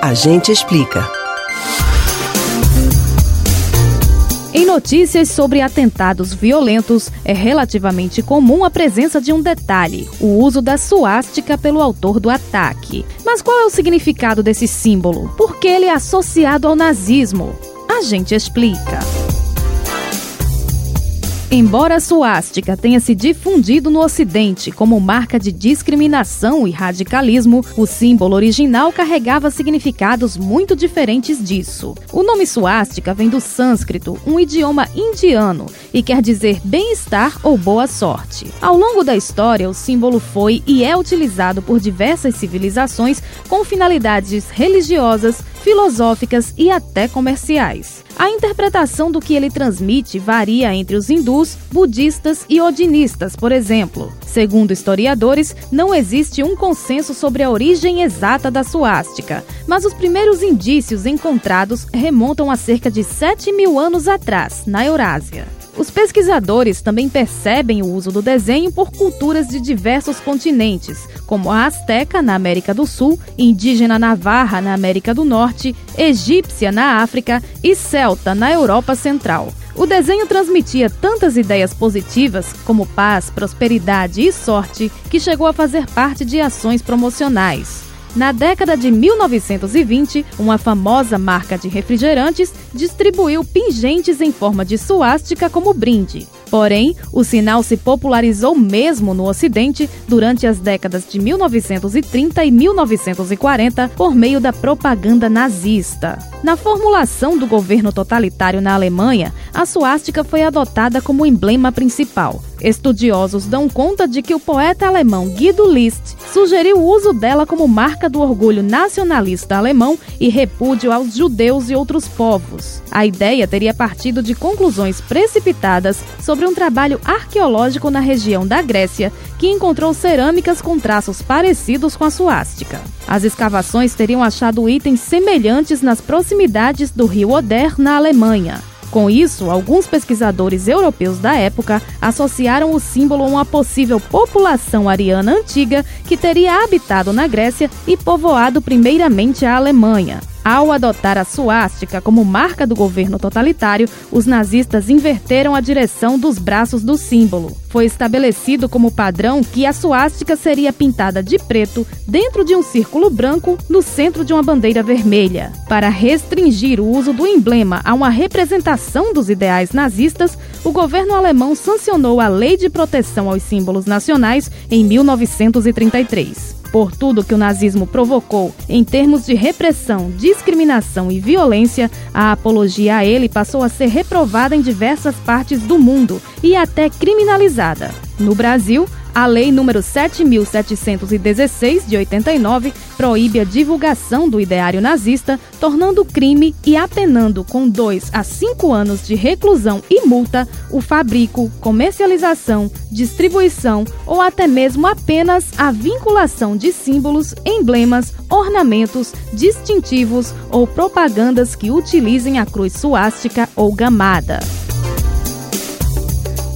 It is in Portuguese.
A gente explica. Em notícias sobre atentados violentos, é relativamente comum a presença de um detalhe: o uso da suástica pelo autor do ataque. Mas qual é o significado desse símbolo? Por que ele é associado ao nazismo? A gente explica. Embora a suástica tenha se difundido no Ocidente como marca de discriminação e radicalismo, o símbolo original carregava significados muito diferentes disso. O nome suástica vem do sânscrito, um idioma indiano, e quer dizer bem-estar ou boa sorte. Ao longo da história, o símbolo foi e é utilizado por diversas civilizações com finalidades religiosas, filosóficas e até comerciais. A interpretação do que ele transmite varia entre os hindus, budistas e odinistas, por exemplo. Segundo historiadores, não existe um consenso sobre a origem exata da suástica, mas os primeiros indícios encontrados remontam a cerca de 7 mil anos atrás, na Eurásia. Os pesquisadores também percebem o uso do desenho por culturas de diversos continentes, como a Azteca na América do Sul, indígena navarra na América do Norte, egípcia na África e celta na Europa Central. O desenho transmitia tantas ideias positivas, como paz, prosperidade e sorte, que chegou a fazer parte de ações promocionais. Na década de 1920, uma famosa marca de refrigerantes distribuiu pingentes em forma de suástica como brinde. Porém, o sinal se popularizou mesmo no Ocidente durante as décadas de 1930 e 1940 por meio da propaganda nazista. Na formulação do governo totalitário na Alemanha, a suástica foi adotada como emblema principal. Estudiosos dão conta de que o poeta alemão Guido List sugeriu o uso dela como marca do orgulho nacionalista alemão e repúdio aos judeus e outros povos. A ideia teria partido de conclusões precipitadas sobre um trabalho arqueológico na região da Grécia que encontrou cerâmicas com traços parecidos com a suástica. As escavações teriam achado itens semelhantes nas proximidades do rio Oder, na Alemanha. Com isso, alguns pesquisadores europeus da época associaram o símbolo a uma possível população ariana antiga que teria habitado na Grécia e povoado primeiramente a Alemanha. Ao adotar a suástica como marca do governo totalitário, os nazistas inverteram a direção dos braços do símbolo. Foi estabelecido como padrão que a suástica seria pintada de preto dentro de um círculo branco no centro de uma bandeira vermelha. Para restringir o uso do emblema a uma representação dos ideais nazistas, o governo alemão sancionou a Lei de Proteção aos Símbolos Nacionais em 1933. Por tudo que o nazismo provocou em termos de repressão, discriminação e violência, a apologia a ele passou a ser reprovada em diversas partes do mundo e até criminalizada. No Brasil, a Lei nº 7.716, de 89, proíbe a divulgação do ideário nazista, tornando crime e apenando com 2 a 5 anos de reclusão e multa o fabrico, comercialização, distribuição ou até mesmo apenas a vinculação de símbolos, emblemas, ornamentos, distintivos ou propagandas que utilizem a cruz suástica ou gamada.